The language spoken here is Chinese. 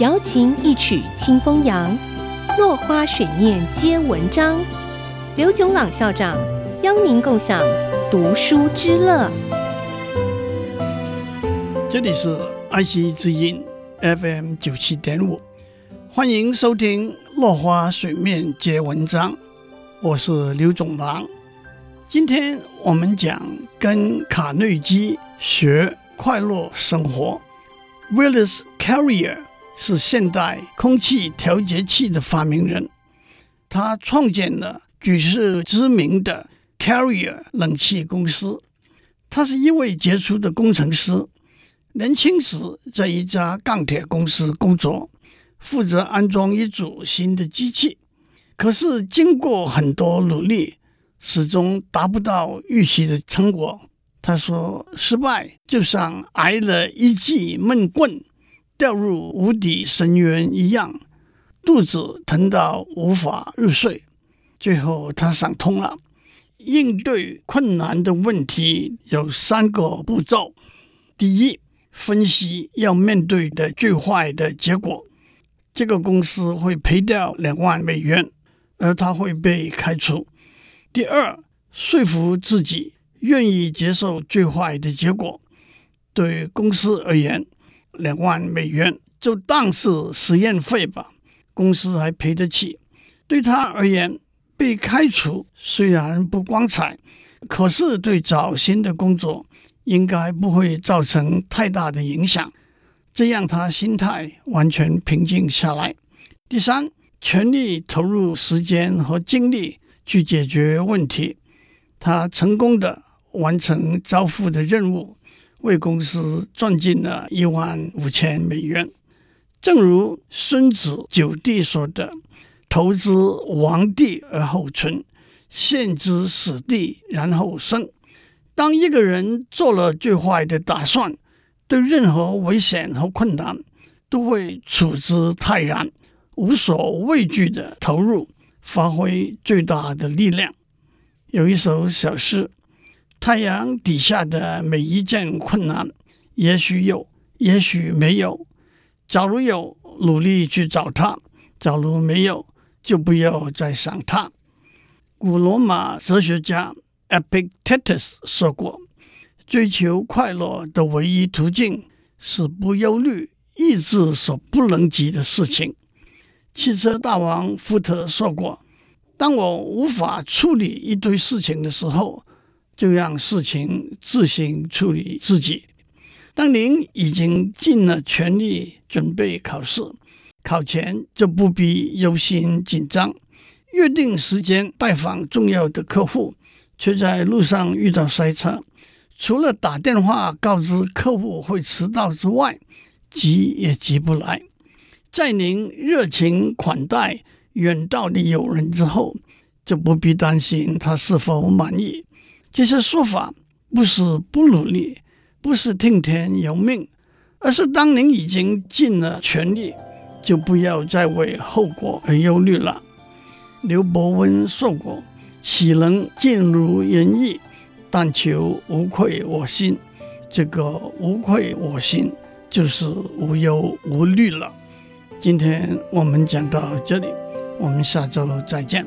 瑶琴一曲清风扬，落花水面皆文章。刘炯朗校长邀您共享读书之乐。这里是爱惜之音 FM 九七点五，欢迎收听《落花水面皆文章》，我是刘炯朗。今天我们讲跟卡内基学快乐生活。Willis Carrier 是现代空气调节器的发明人，他创建了举世知名的 Carrier 冷气公司。他是一位杰出的工程师。年轻时在一家钢铁公司工作，负责安装一组新的机器。可是经过很多努力，始终达不到预期的成果。他说：“失败就像挨了一记闷棍，掉入无底深渊一样，肚子疼到无法入睡。”最后他想通了，应对困难的问题有三个步骤：第一，分析要面对的最坏的结果，这个公司会赔掉两万美元，而他会被开除。第二，说服自己愿意接受最坏的结果。对公司而言，两万美元就当是实验费吧，公司还赔得起。对他而言，被开除虽然不光彩，可是对找新的工作，应该不会造成太大的影响，这让他心态完全平静下来。第三，全力投入时间和精力去解决问题，他成功的完成交付的任务，为公司赚进了一万五千美元。正如孙子九弟说的：“投资亡地而后存，陷之死地然后生。”当一个人做了最坏的打算，对任何危险和困难都会处之泰然，无所畏惧的投入，发挥最大的力量。有一首小诗：太阳底下的每一件困难，也许有，也许没有。假如有，努力去找它；假如没有，就不要再想它。古罗马哲学家。Epictetus 说过：“追求快乐的唯一途径是不忧虑意志所不能及的事情。”汽车大王福特说过：“当我无法处理一堆事情的时候，就让事情自行处理自己。”当您已经尽了全力准备考试，考前就不必忧心紧张。约定时间拜访重要的客户。却在路上遇到塞车，除了打电话告知客户会迟到之外，急也急不来。在您热情款待远道的友人之后，就不必担心他是否满意。这些说法不是不努力，不是听天由命，而是当您已经尽了全力，就不要再为后果而忧虑了。刘伯温说过。岂能尽如人意？但求无愧我心。这个无愧我心，就是无忧无虑了。今天我们讲到这里，我们下周再见。